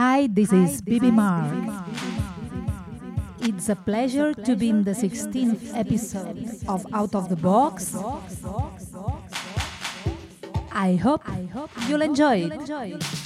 Hi, this is Bibi March. It's a pleasure to be in the 16th episode of Out of the Box. I hope you'll enjoy it.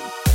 you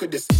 With this.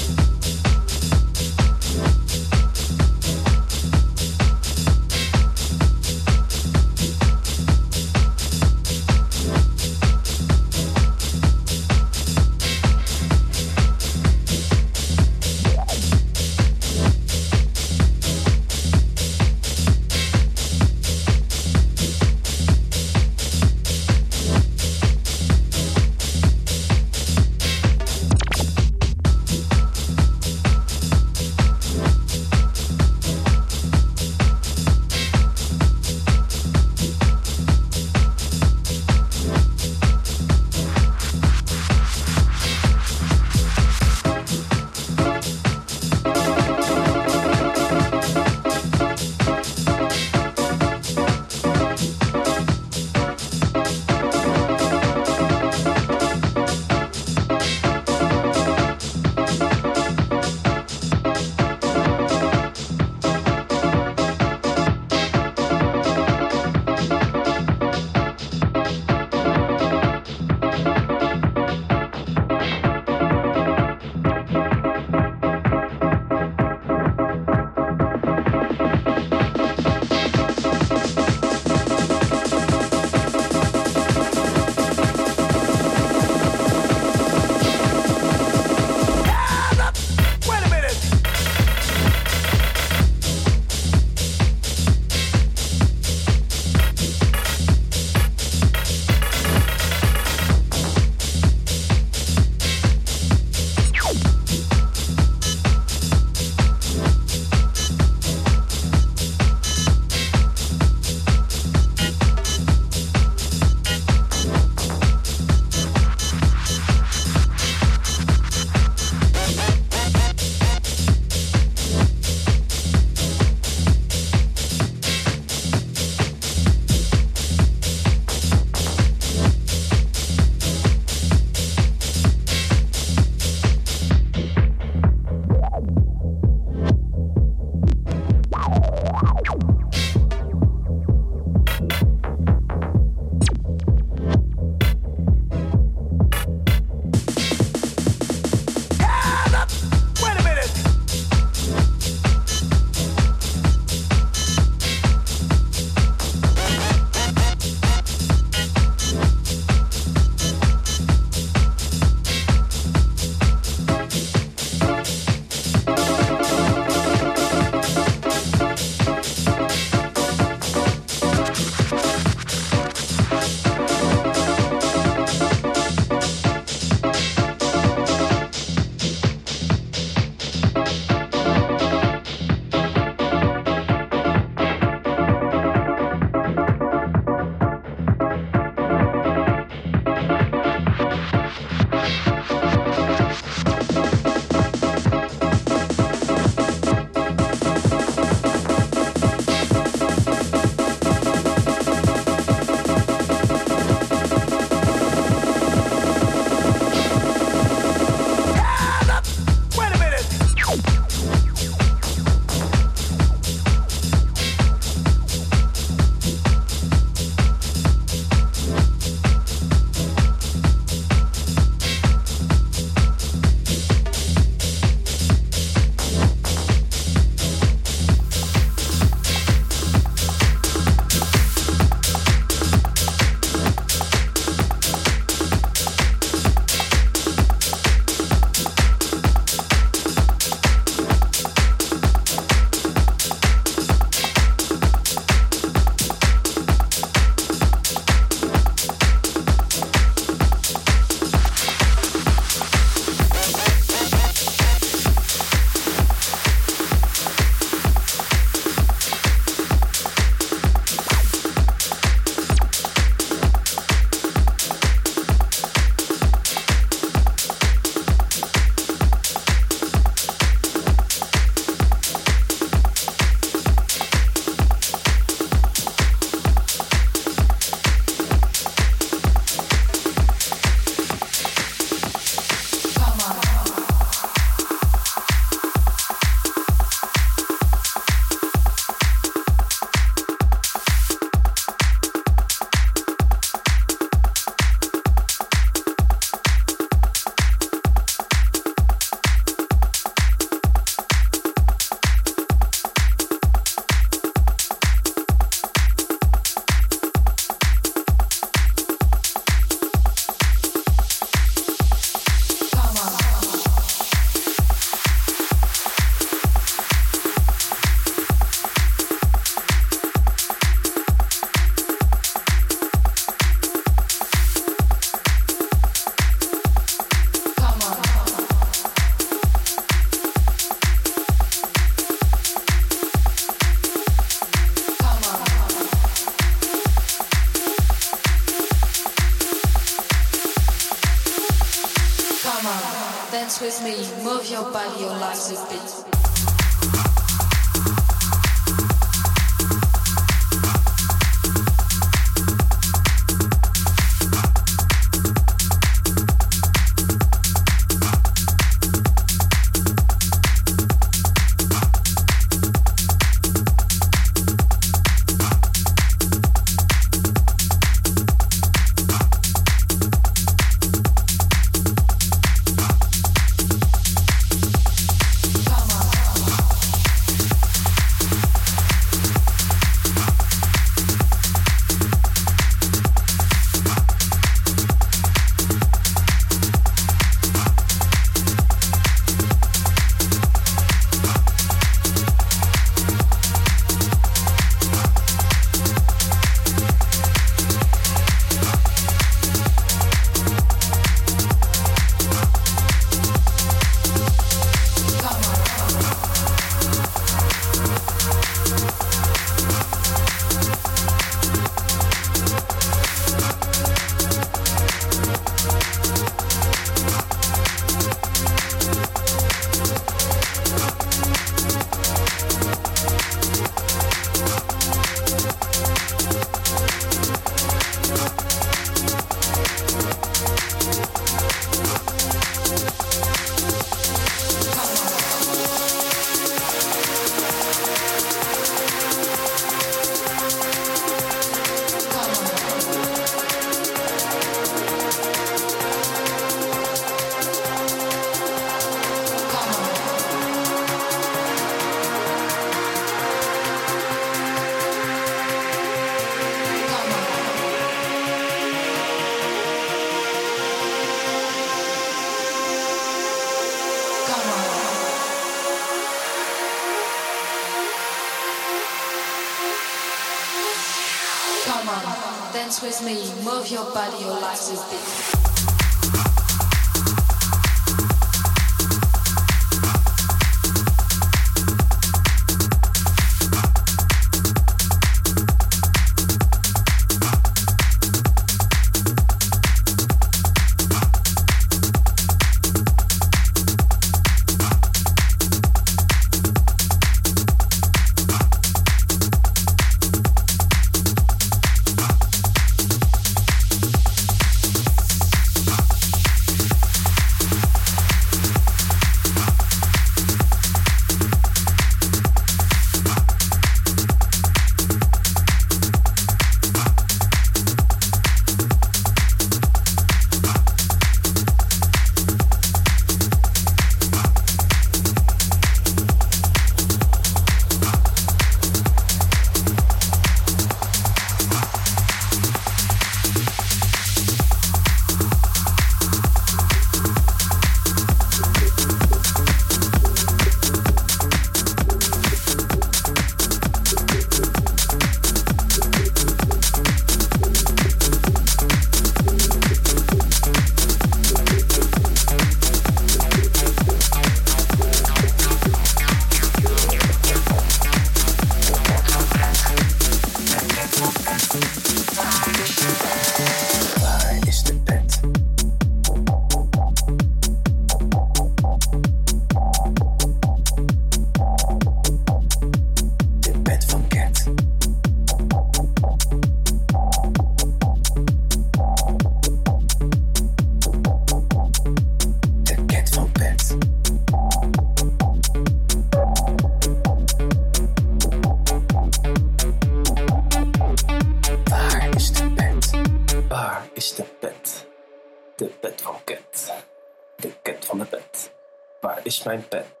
Mijn pet.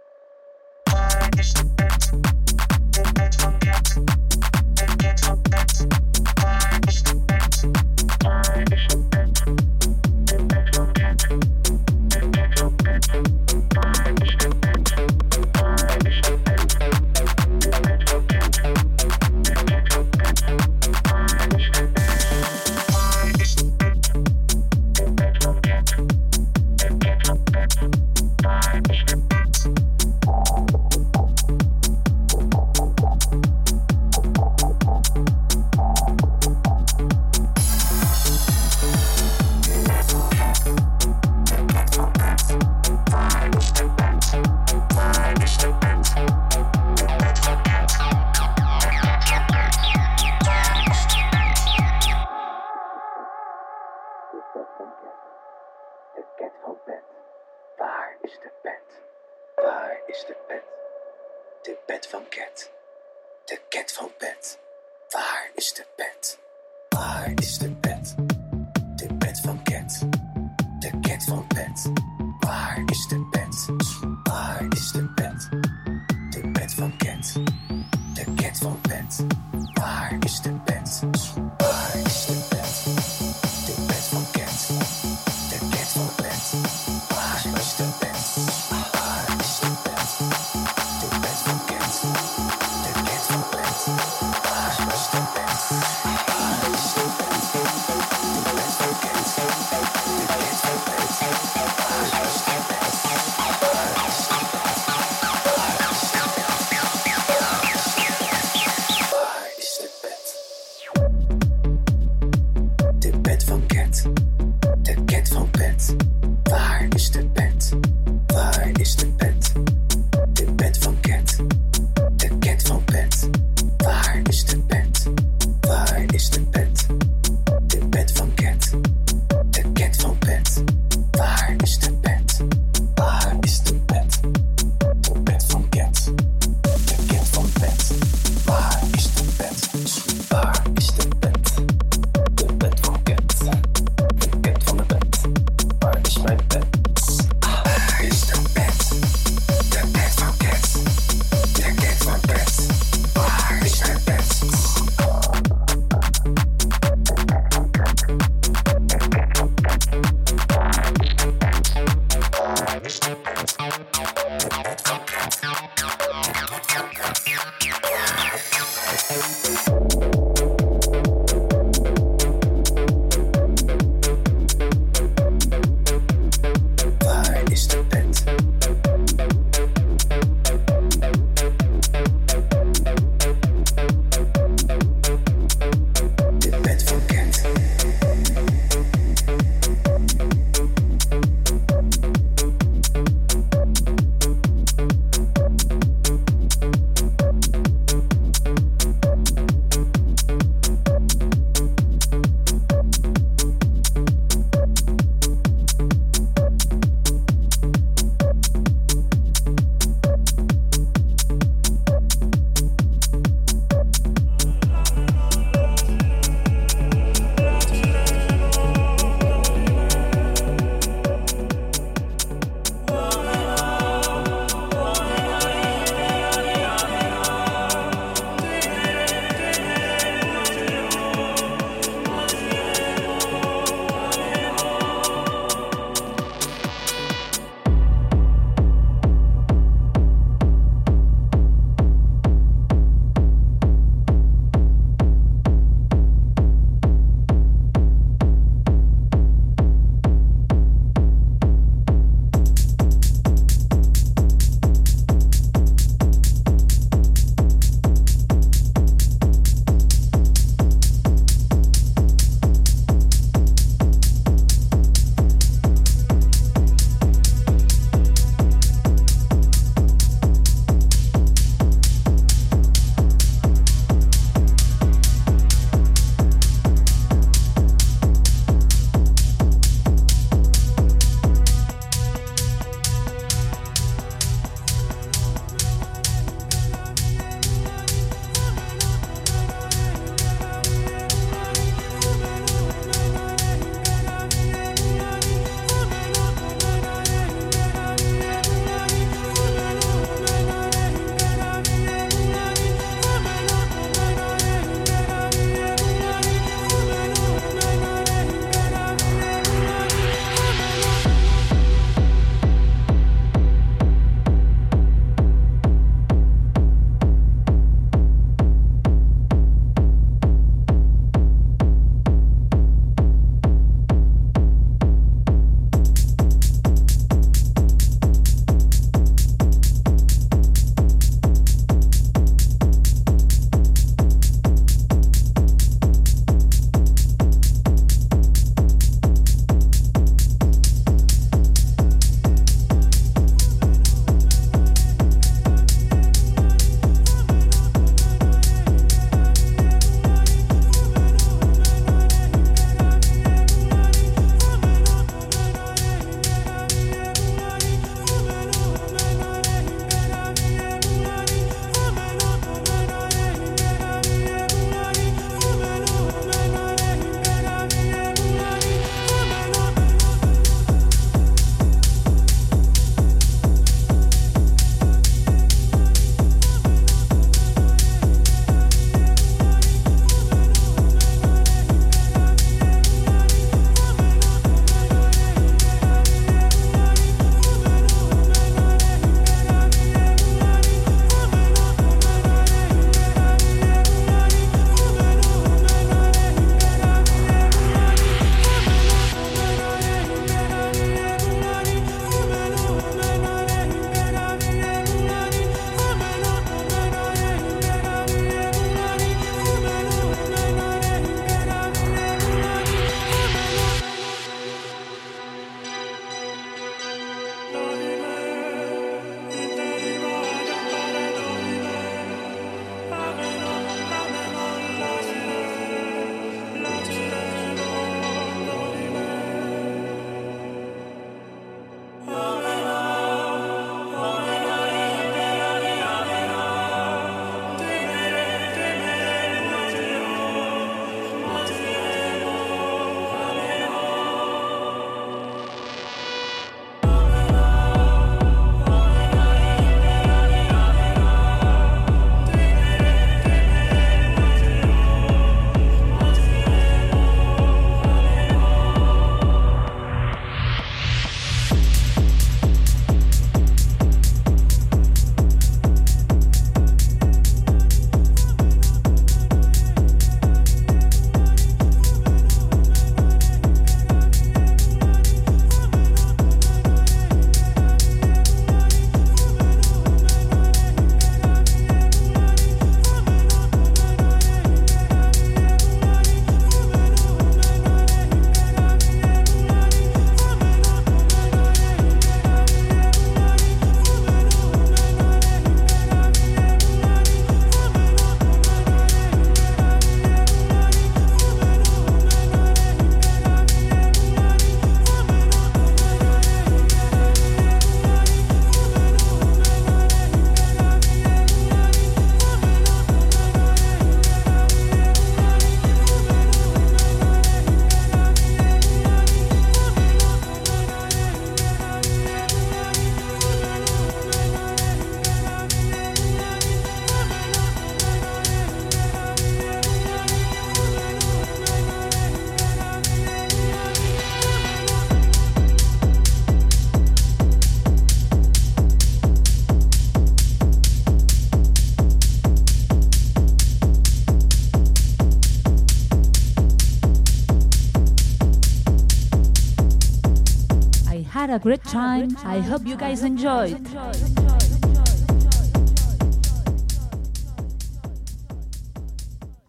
A great time. I hope you guys enjoyed.